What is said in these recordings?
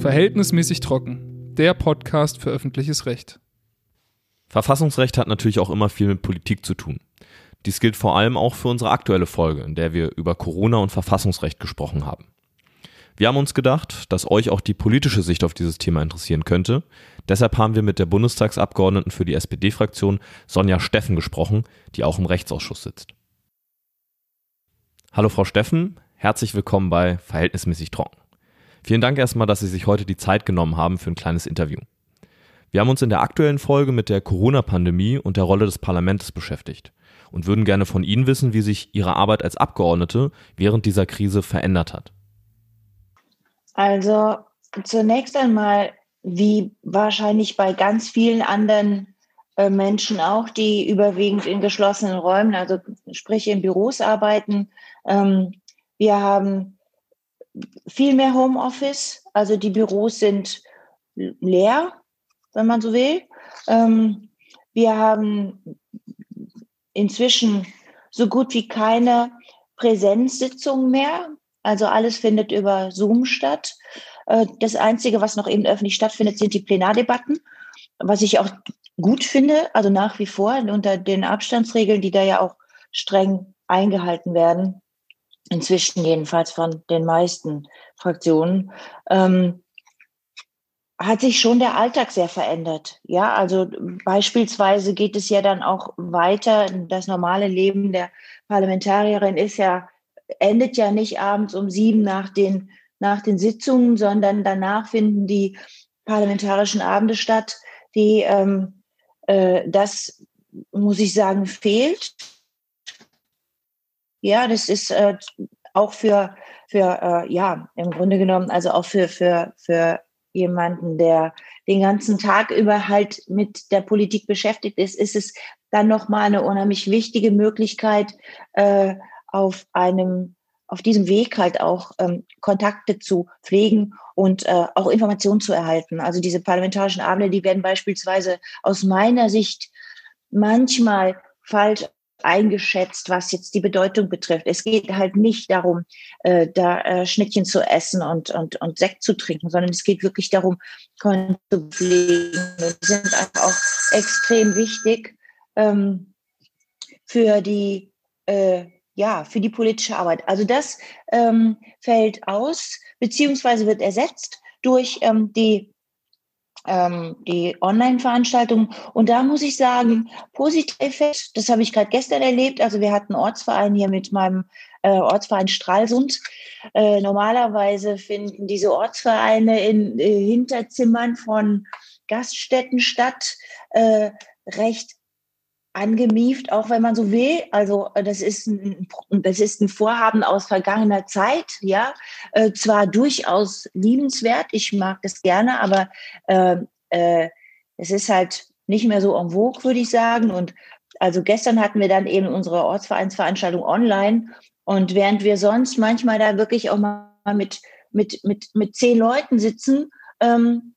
Verhältnismäßig trocken. Der Podcast für öffentliches Recht. Verfassungsrecht hat natürlich auch immer viel mit Politik zu tun. Dies gilt vor allem auch für unsere aktuelle Folge, in der wir über Corona und Verfassungsrecht gesprochen haben. Wir haben uns gedacht, dass euch auch die politische Sicht auf dieses Thema interessieren könnte. Deshalb haben wir mit der Bundestagsabgeordneten für die SPD-Fraktion Sonja Steffen gesprochen, die auch im Rechtsausschuss sitzt. Hallo Frau Steffen, herzlich willkommen bei Verhältnismäßig trocken. Vielen Dank erstmal, dass Sie sich heute die Zeit genommen haben für ein kleines Interview. Wir haben uns in der aktuellen Folge mit der Corona-Pandemie und der Rolle des Parlaments beschäftigt und würden gerne von Ihnen wissen, wie sich Ihre Arbeit als Abgeordnete während dieser Krise verändert hat. Also zunächst einmal, wie wahrscheinlich bei ganz vielen anderen äh, Menschen auch, die überwiegend in geschlossenen Räumen, also sprich in Büros arbeiten. Ähm, wir haben viel mehr Homeoffice, also die Büros sind leer wenn man so will. Ähm, wir haben inzwischen so gut wie keine Präsenzsitzungen mehr. Also alles findet über Zoom statt. Äh, das Einzige, was noch eben öffentlich stattfindet, sind die Plenardebatten, was ich auch gut finde, also nach wie vor unter den Abstandsregeln, die da ja auch streng eingehalten werden, inzwischen jedenfalls von den meisten Fraktionen. Ähm, hat sich schon der Alltag sehr verändert. Ja, also beispielsweise geht es ja dann auch weiter. Das normale Leben der Parlamentarierin ist ja, endet ja nicht abends um sieben nach den, nach den Sitzungen, sondern danach finden die parlamentarischen Abende statt, die, ähm, äh, das muss ich sagen, fehlt. Ja, das ist äh, auch für, für äh, ja, im Grunde genommen, also auch für, für, für jemanden, der den ganzen Tag über halt mit der Politik beschäftigt ist, ist es dann nochmal eine unheimlich wichtige Möglichkeit, äh, auf einem, auf diesem Weg halt auch ähm, Kontakte zu pflegen und äh, auch Informationen zu erhalten. Also diese parlamentarischen Abende, die werden beispielsweise aus meiner Sicht manchmal falsch eingeschätzt, was jetzt die Bedeutung betrifft. Es geht halt nicht darum, äh, da äh, Schnittchen zu essen und, und, und Sekt zu trinken, sondern es geht wirklich darum, Konten zu pflegen. Die sind einfach auch extrem wichtig ähm, für die äh, ja, für die politische Arbeit. Also das ähm, fällt aus, beziehungsweise wird ersetzt durch ähm, die ähm, die Online-Veranstaltung. Und da muss ich sagen, positiver Effekt, das habe ich gerade gestern erlebt. Also wir hatten Ortsverein hier mit meinem äh, Ortsverein Stralsund. Äh, normalerweise finden diese Ortsvereine in äh, Hinterzimmern von Gaststätten statt, äh, recht angemieft, auch wenn man so will. Also äh, das ist ein, das ist ein Vorhaben aus vergangener Zeit, ja, äh, zwar durchaus liebenswert, ich mag das gerne, aber äh, äh, es ist halt nicht mehr so en vogue, würde ich sagen. Und also gestern hatten wir dann eben unsere Ortsvereinsveranstaltung online und während wir sonst manchmal da wirklich auch mal mit mit mit mit zehn Leuten sitzen, ähm,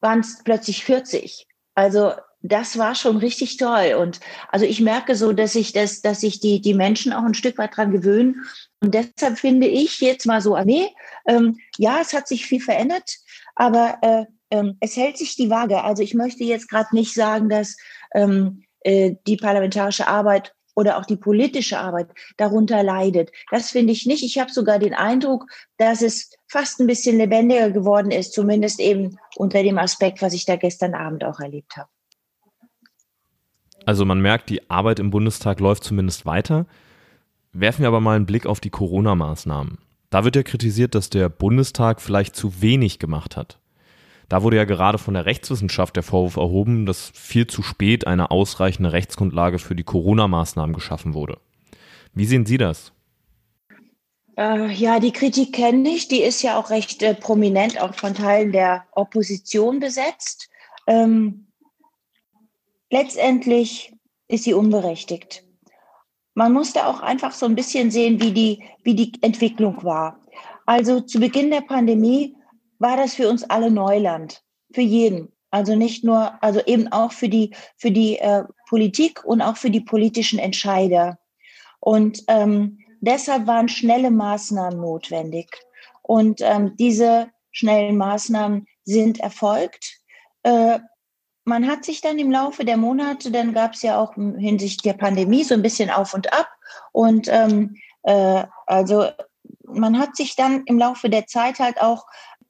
waren es plötzlich 40. Also das war schon richtig toll. Und also ich merke so, dass ich das, dass sich die, die Menschen auch ein Stück weit dran gewöhnen. Und deshalb finde ich jetzt mal so, nee, ähm, ja, es hat sich viel verändert, aber äh, ähm, es hält sich die Waage. Also ich möchte jetzt gerade nicht sagen, dass ähm, äh, die parlamentarische Arbeit oder auch die politische Arbeit darunter leidet. Das finde ich nicht. Ich habe sogar den Eindruck, dass es fast ein bisschen lebendiger geworden ist, zumindest eben unter dem Aspekt, was ich da gestern Abend auch erlebt habe. Also man merkt, die Arbeit im Bundestag läuft zumindest weiter. Werfen wir aber mal einen Blick auf die Corona-Maßnahmen. Da wird ja kritisiert, dass der Bundestag vielleicht zu wenig gemacht hat. Da wurde ja gerade von der Rechtswissenschaft der Vorwurf erhoben, dass viel zu spät eine ausreichende Rechtsgrundlage für die Corona-Maßnahmen geschaffen wurde. Wie sehen Sie das? Äh, ja, die Kritik kenne ich. Die ist ja auch recht äh, prominent auch von Teilen der Opposition besetzt. Ähm, letztendlich ist sie unberechtigt. Man musste auch einfach so ein bisschen sehen, wie die, wie die Entwicklung war. Also zu Beginn der Pandemie war das für uns alle Neuland, für jeden. Also nicht nur, also eben auch für die, für die äh, Politik und auch für die politischen Entscheider. Und ähm, deshalb waren schnelle Maßnahmen notwendig. Und ähm, diese schnellen Maßnahmen sind erfolgt. Äh, man hat sich dann im Laufe der Monate, dann gab es ja auch hinsichtlich der Pandemie so ein bisschen auf und ab. Und ähm, äh, also man hat sich dann im Laufe der Zeit halt auch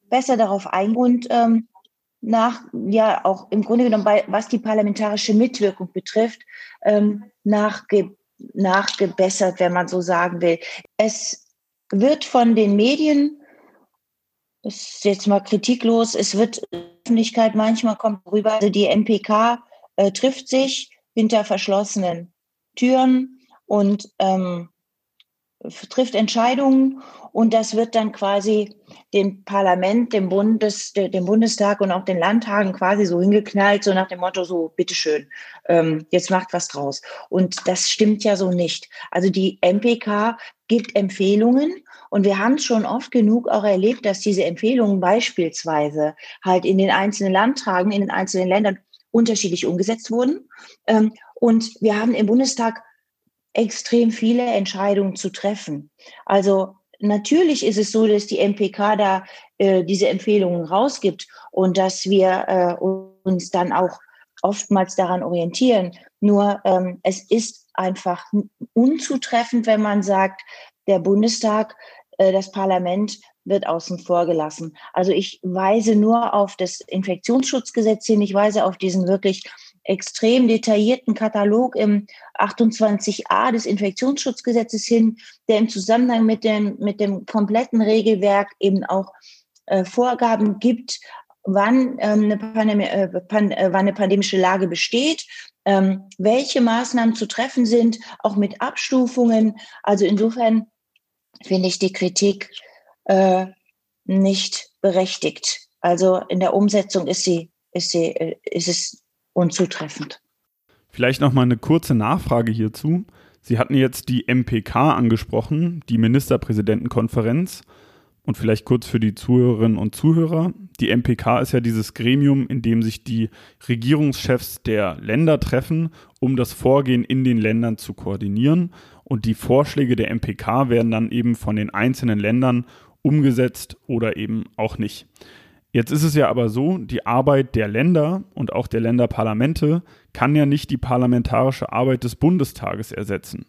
besser darauf eingegangen und ähm, nach, ja, auch im Grunde genommen, bei, was die parlamentarische Mitwirkung betrifft, ähm, nachge, nachgebessert, wenn man so sagen will. Es wird von den Medien, das ist jetzt mal kritiklos, es wird Öffentlichkeit manchmal kommt rüber, also die MPK äh, trifft sich hinter verschlossenen Türen und ähm, trifft Entscheidungen und das wird dann quasi dem Parlament, dem Bundes, dem Bundestag und auch den Landtagen quasi so hingeknallt, so nach dem Motto so, bitteschön, ähm, jetzt macht was draus. Und das stimmt ja so nicht. Also die MPK gibt Empfehlungen und wir haben schon oft genug auch erlebt, dass diese Empfehlungen beispielsweise halt in den einzelnen Landtagen, in den einzelnen Ländern unterschiedlich umgesetzt wurden. Ähm, und wir haben im Bundestag extrem viele Entscheidungen zu treffen. Also natürlich ist es so, dass die MPK da äh, diese Empfehlungen rausgibt und dass wir äh, uns dann auch oftmals daran orientieren. Nur ähm, es ist einfach unzutreffend, wenn man sagt, der Bundestag, äh, das Parlament wird außen vor gelassen. Also ich weise nur auf das Infektionsschutzgesetz hin, ich weise auf diesen wirklich extrem detaillierten Katalog im 28a des Infektionsschutzgesetzes hin, der im Zusammenhang mit dem, mit dem kompletten Regelwerk eben auch äh, Vorgaben gibt, wann, ähm, eine Pandemie, äh, pan, äh, wann eine pandemische Lage besteht, ähm, welche Maßnahmen zu treffen sind, auch mit Abstufungen. Also insofern finde ich die Kritik äh, nicht berechtigt. Also in der Umsetzung ist sie, ist sie, äh, ist es unzutreffend. Vielleicht noch mal eine kurze Nachfrage hierzu. Sie hatten jetzt die MPK angesprochen, die Ministerpräsidentenkonferenz. Und vielleicht kurz für die Zuhörerinnen und Zuhörer. Die MPK ist ja dieses Gremium, in dem sich die Regierungschefs der Länder treffen, um das Vorgehen in den Ländern zu koordinieren. Und die Vorschläge der MPK werden dann eben von den einzelnen Ländern umgesetzt oder eben auch nicht. Jetzt ist es ja aber so, die Arbeit der Länder und auch der Länderparlamente kann ja nicht die parlamentarische Arbeit des Bundestages ersetzen.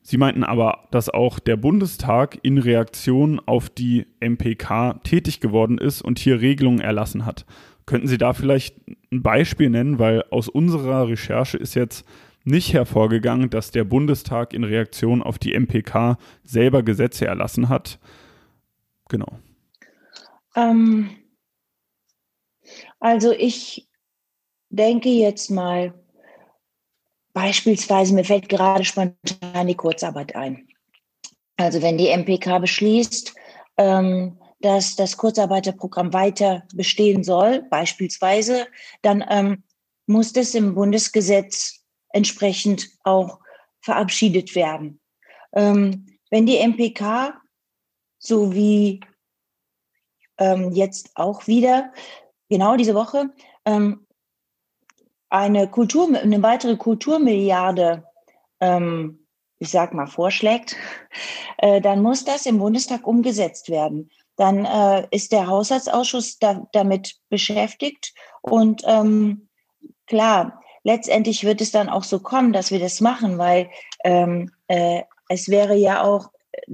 Sie meinten aber, dass auch der Bundestag in Reaktion auf die MPK tätig geworden ist und hier Regelungen erlassen hat. Könnten Sie da vielleicht ein Beispiel nennen, weil aus unserer Recherche ist jetzt nicht hervorgegangen, dass der Bundestag in Reaktion auf die MPK selber Gesetze erlassen hat. Genau. Ähm, also ich denke jetzt mal, beispielsweise, mir fällt gerade spontan die Kurzarbeit ein. Also wenn die MPK beschließt, ähm, dass das Kurzarbeiterprogramm weiter bestehen soll, beispielsweise, dann ähm, muss das im Bundesgesetz entsprechend auch verabschiedet werden. Ähm, wenn die MPK, so wie ähm, jetzt auch wieder genau diese Woche ähm, eine Kultur, eine weitere Kulturmilliarde, ähm, ich sag mal, vorschlägt, äh, dann muss das im Bundestag umgesetzt werden. Dann äh, ist der Haushaltsausschuss da, damit beschäftigt und ähm, klar, letztendlich wird es dann auch so kommen, dass wir das machen, weil ähm, äh, es wäre ja auch äh,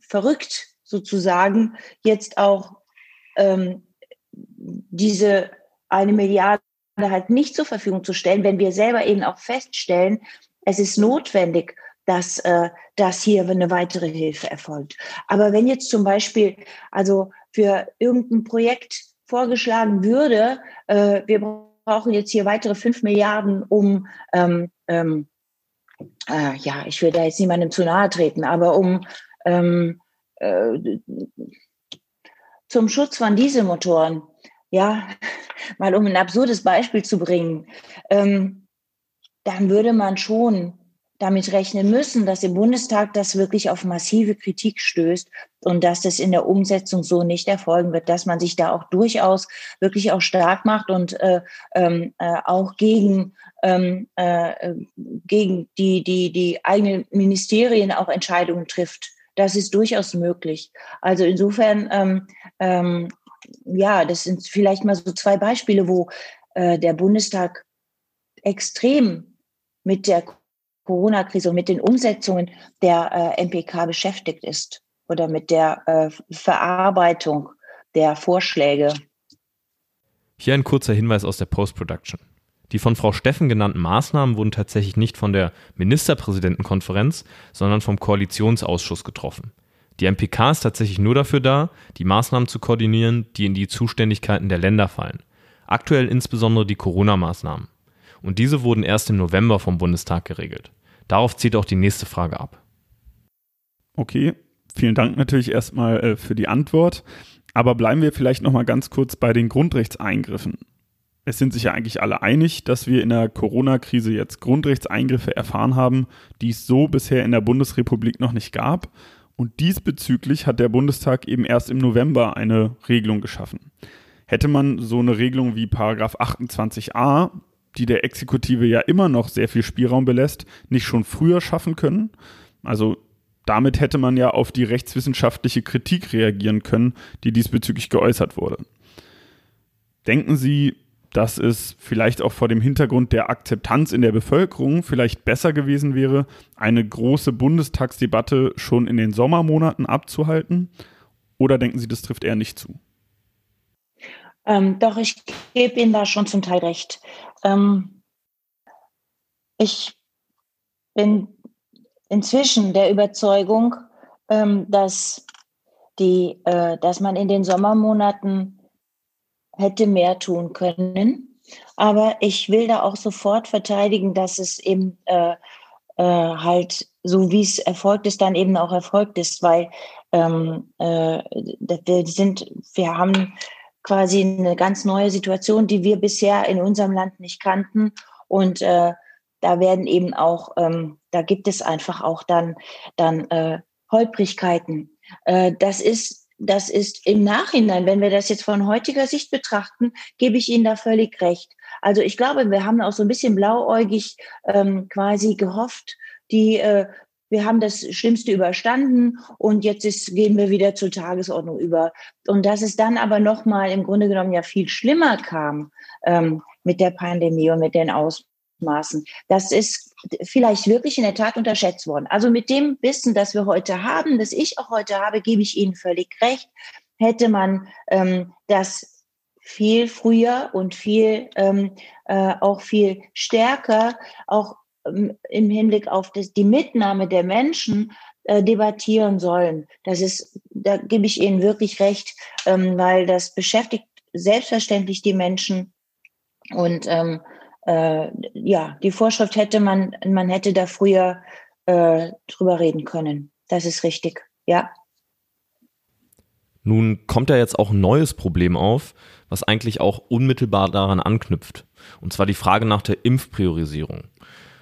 verrückt sozusagen jetzt auch ähm, diese eine Milliarde halt nicht zur Verfügung zu stellen, wenn wir selber eben auch feststellen, es ist notwendig, dass, äh, dass hier eine weitere Hilfe erfolgt. Aber wenn jetzt zum Beispiel also für irgendein Projekt vorgeschlagen würde, äh, wir brauchen jetzt hier weitere fünf Milliarden, um ähm, ähm, äh, ja, ich will da jetzt niemandem zu nahe treten, aber um ähm, äh, zum Schutz von Dieselmotoren ja, mal um ein absurdes Beispiel zu bringen, ähm, dann würde man schon damit rechnen müssen, dass im Bundestag das wirklich auf massive Kritik stößt und dass das in der Umsetzung so nicht erfolgen wird, dass man sich da auch durchaus wirklich auch stark macht und äh, ähm, äh, auch gegen, ähm, äh, gegen die, die, die eigenen Ministerien auch Entscheidungen trifft. Das ist durchaus möglich. Also insofern ähm, ähm, ja, das sind vielleicht mal so zwei Beispiele, wo äh, der Bundestag extrem mit der Corona-Krise und mit den Umsetzungen der äh, MPK beschäftigt ist oder mit der äh, Verarbeitung der Vorschläge. Hier ein kurzer Hinweis aus der Post-Production. Die von Frau Steffen genannten Maßnahmen wurden tatsächlich nicht von der Ministerpräsidentenkonferenz, sondern vom Koalitionsausschuss getroffen. Die MPK ist tatsächlich nur dafür da, die Maßnahmen zu koordinieren, die in die Zuständigkeiten der Länder fallen. Aktuell insbesondere die Corona-Maßnahmen. Und diese wurden erst im November vom Bundestag geregelt. Darauf zielt auch die nächste Frage ab. Okay, vielen Dank natürlich erstmal äh, für die Antwort. Aber bleiben wir vielleicht noch mal ganz kurz bei den Grundrechtseingriffen. Es sind sich ja eigentlich alle einig, dass wir in der Corona-Krise jetzt Grundrechtseingriffe erfahren haben, die es so bisher in der Bundesrepublik noch nicht gab. Und diesbezüglich hat der Bundestag eben erst im November eine Regelung geschaffen. Hätte man so eine Regelung wie Paragraph 28a, die der Exekutive ja immer noch sehr viel Spielraum belässt, nicht schon früher schaffen können? Also damit hätte man ja auf die rechtswissenschaftliche Kritik reagieren können, die diesbezüglich geäußert wurde. Denken Sie, dass es vielleicht auch vor dem Hintergrund der Akzeptanz in der Bevölkerung vielleicht besser gewesen wäre, eine große Bundestagsdebatte schon in den Sommermonaten abzuhalten? Oder denken Sie, das trifft eher nicht zu? Ähm, doch, ich gebe Ihnen da schon zum Teil recht. Ähm, ich bin inzwischen der Überzeugung, ähm, dass, die, äh, dass man in den Sommermonaten hätte mehr tun können. Aber ich will da auch sofort verteidigen, dass es eben äh, äh, halt so wie es erfolgt ist, dann eben auch erfolgt ist, weil ähm, äh, wir sind, wir haben quasi eine ganz neue Situation, die wir bisher in unserem Land nicht kannten. Und äh, da werden eben auch, ähm, da gibt es einfach auch dann, dann äh, Holprigkeiten. Äh, das ist das ist im Nachhinein, wenn wir das jetzt von heutiger Sicht betrachten, gebe ich Ihnen da völlig recht. Also ich glaube, wir haben auch so ein bisschen blauäugig ähm, quasi gehofft, die äh, wir haben das Schlimmste überstanden und jetzt ist, gehen wir wieder zur Tagesordnung über. Und dass es dann aber nochmal im Grunde genommen ja viel schlimmer kam ähm, mit der Pandemie und mit den Ausmaßen, das ist vielleicht wirklich in der Tat unterschätzt worden. Also mit dem Wissen, das wir heute haben, das ich auch heute habe, gebe ich Ihnen völlig recht, hätte man ähm, das viel früher und viel ähm, äh, auch viel stärker auch ähm, im Hinblick auf das, die Mitnahme der Menschen äh, debattieren sollen. Das ist, da gebe ich Ihnen wirklich recht, ähm, weil das beschäftigt selbstverständlich die Menschen und ähm, äh, ja, die Vorschrift hätte man, man hätte da früher äh, drüber reden können. Das ist richtig, ja. Nun kommt ja jetzt auch ein neues Problem auf, was eigentlich auch unmittelbar daran anknüpft. Und zwar die Frage nach der Impfpriorisierung.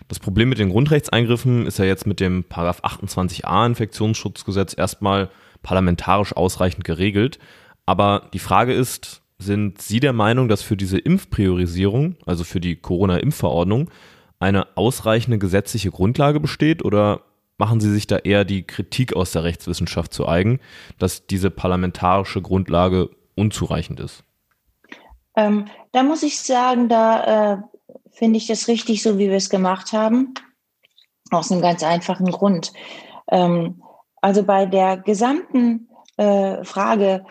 Das Problem mit den Grundrechtseingriffen ist ja jetzt mit dem Paragraph 28a Infektionsschutzgesetz erstmal parlamentarisch ausreichend geregelt. Aber die Frage ist, sind Sie der Meinung, dass für diese Impfpriorisierung, also für die Corona-Impfverordnung, eine ausreichende gesetzliche Grundlage besteht oder machen Sie sich da eher die Kritik aus der Rechtswissenschaft zu eigen, dass diese parlamentarische Grundlage unzureichend ist? Ähm, da muss ich sagen, da äh, finde ich das richtig, so wie wir es gemacht haben. Aus einem ganz einfachen Grund. Ähm, also bei der gesamten äh, Frage,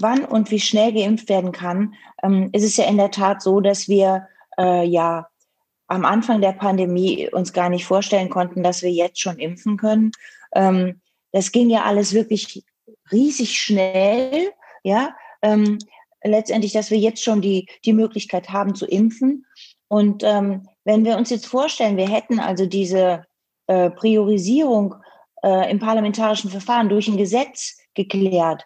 wann und wie schnell geimpft werden kann, ähm, ist es ja in der Tat so, dass wir äh, ja am Anfang der Pandemie uns gar nicht vorstellen konnten, dass wir jetzt schon impfen können. Ähm, das ging ja alles wirklich riesig schnell, ja. Ähm, letztendlich, dass wir jetzt schon die, die Möglichkeit haben zu impfen. Und ähm, wenn wir uns jetzt vorstellen, wir hätten also diese äh, Priorisierung äh, im parlamentarischen Verfahren durch ein Gesetz geklärt,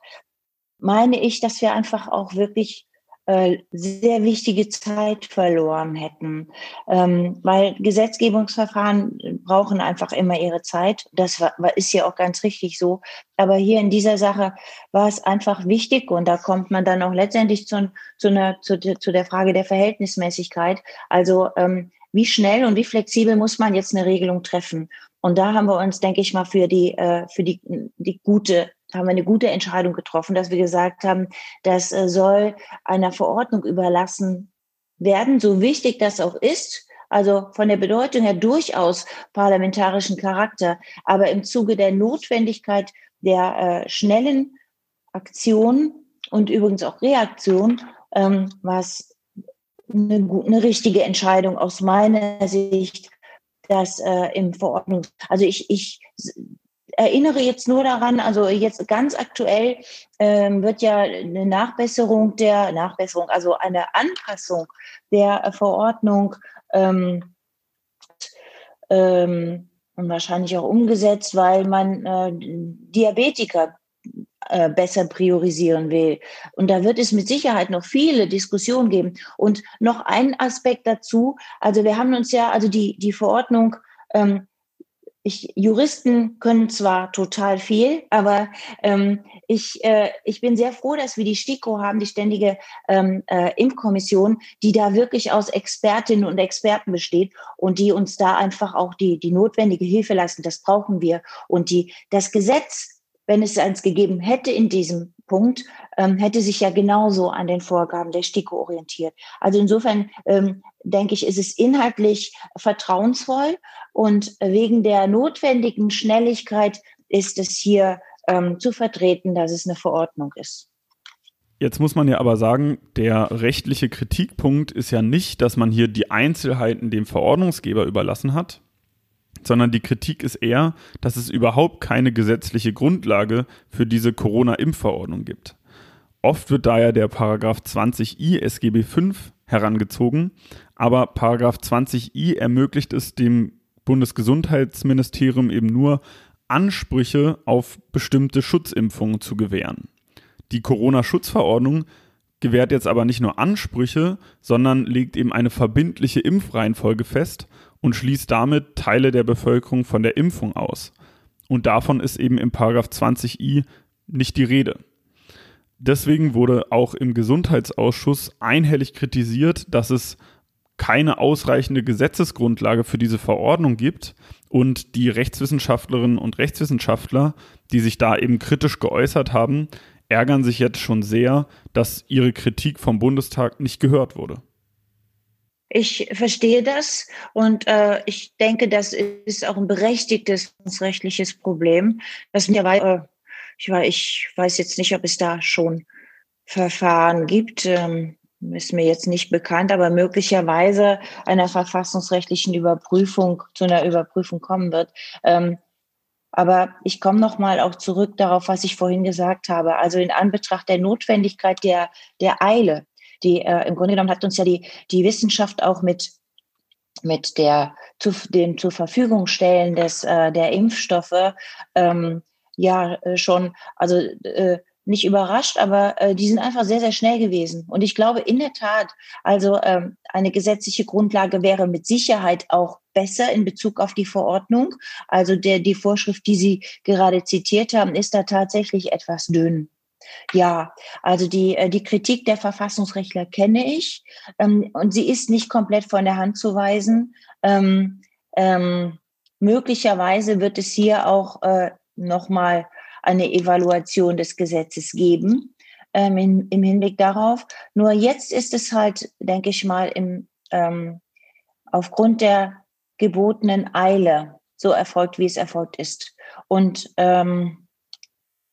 meine ich, dass wir einfach auch wirklich äh, sehr wichtige Zeit verloren hätten, ähm, weil Gesetzgebungsverfahren brauchen einfach immer ihre Zeit. Das ist ja auch ganz richtig so. Aber hier in dieser Sache war es einfach wichtig und da kommt man dann auch letztendlich zu, zu, einer, zu, zu der Frage der Verhältnismäßigkeit. Also ähm, wie schnell und wie flexibel muss man jetzt eine Regelung treffen? Und da haben wir uns, denke ich mal, für die, äh, für die, die gute haben wir eine gute Entscheidung getroffen, dass wir gesagt haben, das äh, soll einer Verordnung überlassen werden, so wichtig das auch ist. Also von der Bedeutung her durchaus parlamentarischen Charakter, aber im Zuge der Notwendigkeit der äh, schnellen Aktion und übrigens auch Reaktion, ähm, was eine, eine richtige Entscheidung aus meiner Sicht, dass äh, im Verordnung, also ich, ich erinnere jetzt nur daran, also jetzt ganz aktuell ähm, wird ja eine Nachbesserung der Nachbesserung, also eine Anpassung der Verordnung ähm, ähm, und wahrscheinlich auch umgesetzt, weil man äh, Diabetiker äh, besser priorisieren will. Und da wird es mit Sicherheit noch viele Diskussionen geben. Und noch ein Aspekt dazu. Also wir haben uns ja, also die, die Verordnung ähm, ich, Juristen können zwar total viel, aber ähm, ich, äh, ich bin sehr froh, dass wir die STIKO haben, die ständige ähm, äh, Impfkommission, die da wirklich aus Expertinnen und Experten besteht und die uns da einfach auch die, die notwendige Hilfe leisten. Das brauchen wir. Und die, das Gesetz wenn es eins gegeben hätte in diesem Punkt, ähm, hätte sich ja genauso an den Vorgaben der STIKO orientiert. Also insofern ähm, denke ich, ist es inhaltlich vertrauensvoll und wegen der notwendigen Schnelligkeit ist es hier ähm, zu vertreten, dass es eine Verordnung ist. Jetzt muss man ja aber sagen, der rechtliche Kritikpunkt ist ja nicht, dass man hier die Einzelheiten dem Verordnungsgeber überlassen hat, sondern die Kritik ist eher, dass es überhaupt keine gesetzliche Grundlage für diese Corona-Impfverordnung gibt. Oft wird daher der Paragraph 20i SGB V herangezogen, aber Paragraph 20i ermöglicht es dem Bundesgesundheitsministerium eben nur, Ansprüche auf bestimmte Schutzimpfungen zu gewähren. Die Corona-Schutzverordnung gewährt jetzt aber nicht nur Ansprüche, sondern legt eben eine verbindliche Impfreihenfolge fest und schließt damit Teile der Bevölkerung von der Impfung aus. Und davon ist eben im Paragraph 20i nicht die Rede. Deswegen wurde auch im Gesundheitsausschuss einhellig kritisiert, dass es keine ausreichende Gesetzesgrundlage für diese Verordnung gibt und die Rechtswissenschaftlerinnen und Rechtswissenschaftler, die sich da eben kritisch geäußert haben, ärgern sich jetzt schon sehr, dass ihre Kritik vom Bundestag nicht gehört wurde. Ich verstehe das und äh, ich denke, das ist auch ein berechtigtes rechtliches Problem. Das mittlerweile, äh, ich, weiß, ich weiß jetzt nicht, ob es da schon Verfahren gibt, ähm, ist mir jetzt nicht bekannt, aber möglicherweise einer verfassungsrechtlichen Überprüfung zu einer Überprüfung kommen wird. Ähm, aber ich komme noch mal auch zurück darauf, was ich vorhin gesagt habe. Also in Anbetracht der Notwendigkeit der, der Eile, die äh, im Grunde genommen hat uns ja die, die Wissenschaft auch mit mit der zu, dem zur Verfügung stellen des äh, der Impfstoffe ähm, ja äh, schon also äh, nicht überrascht, aber äh, die sind einfach sehr sehr schnell gewesen und ich glaube in der Tat also ähm, eine gesetzliche Grundlage wäre mit Sicherheit auch besser in Bezug auf die Verordnung. Also der die Vorschrift, die Sie gerade zitiert haben, ist da tatsächlich etwas dünn. Ja, also die, die Kritik der Verfassungsrechtler kenne ich ähm, und sie ist nicht komplett von der Hand zu weisen. Ähm, ähm, möglicherweise wird es hier auch äh, nochmal eine Evaluation des Gesetzes geben ähm, in, im Hinblick darauf. Nur jetzt ist es halt, denke ich mal, im, ähm, aufgrund der gebotenen Eile so erfolgt, wie es erfolgt ist. Und ähm,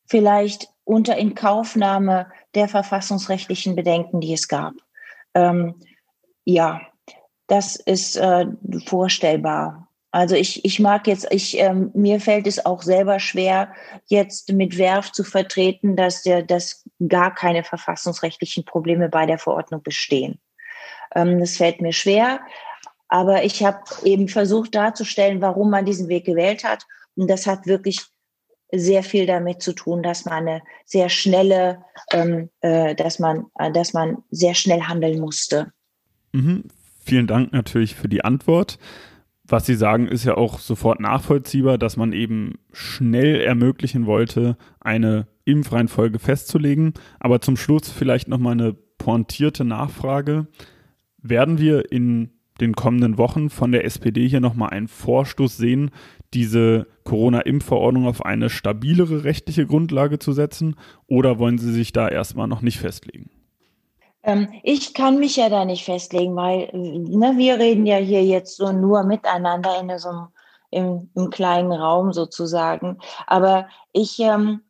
vielleicht unter Inkaufnahme der verfassungsrechtlichen Bedenken, die es gab. Ähm, ja, das ist äh, vorstellbar. Also ich, ich mag jetzt, ich, ähm, mir fällt es auch selber schwer, jetzt mit Werf zu vertreten, dass, der, dass gar keine verfassungsrechtlichen Probleme bei der Verordnung bestehen. Ähm, das fällt mir schwer, aber ich habe eben versucht darzustellen, warum man diesen Weg gewählt hat. Und das hat wirklich sehr viel damit zu tun, dass man eine sehr schnelle, ähm, äh, dass man, äh, dass man sehr schnell handeln musste. Mhm. Vielen Dank natürlich für die Antwort. Was Sie sagen, ist ja auch sofort nachvollziehbar, dass man eben schnell ermöglichen wollte, eine Impfreihenfolge festzulegen. Aber zum Schluss vielleicht nochmal eine pointierte Nachfrage. Werden wir in den kommenden Wochen von der SPD hier nochmal einen Vorstoß sehen, diese Corona-Impfverordnung auf eine stabilere rechtliche Grundlage zu setzen oder wollen Sie sich da erstmal noch nicht festlegen? Ähm, ich kann mich ja da nicht festlegen, weil ne, wir reden ja hier jetzt so nur miteinander in so einem im, im kleinen Raum sozusagen. Aber ich, ähm,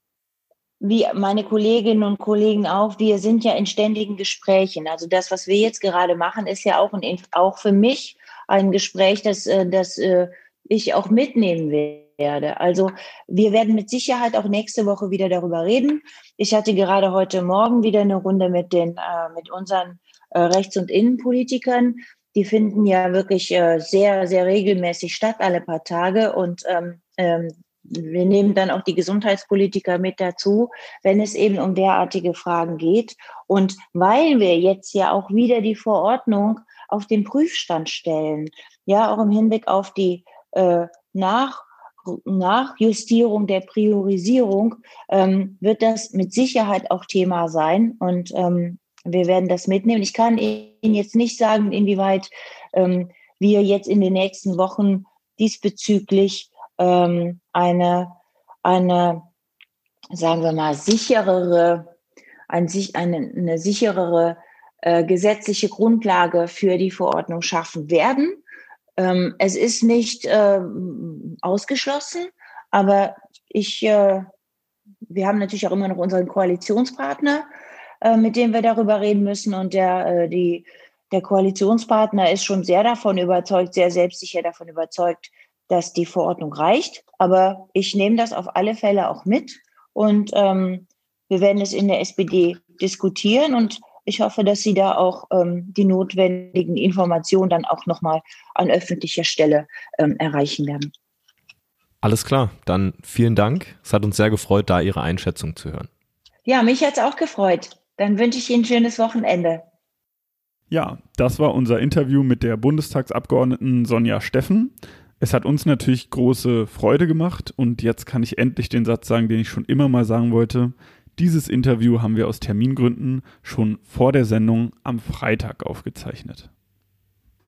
wie meine Kolleginnen und Kollegen auch, wir sind ja in ständigen Gesprächen. Also das, was wir jetzt gerade machen, ist ja auch, ein, auch für mich ein Gespräch, das, äh, das äh, ich auch mitnehmen werde. Also wir werden mit Sicherheit auch nächste Woche wieder darüber reden. Ich hatte gerade heute Morgen wieder eine Runde mit den, äh, mit unseren Rechts- und Innenpolitikern. Die finden ja wirklich sehr, sehr regelmäßig statt, alle paar Tage. Und ähm, ähm, wir nehmen dann auch die Gesundheitspolitiker mit dazu, wenn es eben um derartige Fragen geht. Und weil wir jetzt ja auch wieder die Verordnung auf den Prüfstand stellen, ja, auch im Hinblick auf die äh, Nach Nachjustierung der Priorisierung, ähm, wird das mit Sicherheit auch Thema sein. Und ähm, wir werden das mitnehmen. Ich kann Ihnen jetzt nicht sagen, inwieweit ähm, wir jetzt in den nächsten Wochen diesbezüglich ähm, eine, eine, sagen wir mal, sicherere, ein, eine, eine sicherere äh, gesetzliche Grundlage für die Verordnung schaffen werden. Ähm, es ist nicht äh, ausgeschlossen, aber ich, äh, wir haben natürlich auch immer noch unseren Koalitionspartner, äh, mit dem wir darüber reden müssen. Und der, äh, die, der Koalitionspartner ist schon sehr davon überzeugt, sehr selbstsicher davon überzeugt, dass die Verordnung reicht. Aber ich nehme das auf alle Fälle auch mit. Und ähm, wir werden es in der SPD diskutieren. Und ich hoffe, dass Sie da auch ähm, die notwendigen Informationen dann auch nochmal an öffentlicher Stelle ähm, erreichen werden. Alles klar, dann vielen Dank. Es hat uns sehr gefreut, da Ihre Einschätzung zu hören. Ja, mich hat es auch gefreut. Dann wünsche ich Ihnen ein schönes Wochenende. Ja, das war unser Interview mit der Bundestagsabgeordneten Sonja Steffen. Es hat uns natürlich große Freude gemacht und jetzt kann ich endlich den Satz sagen, den ich schon immer mal sagen wollte. Dieses Interview haben wir aus Termingründen schon vor der Sendung am Freitag aufgezeichnet.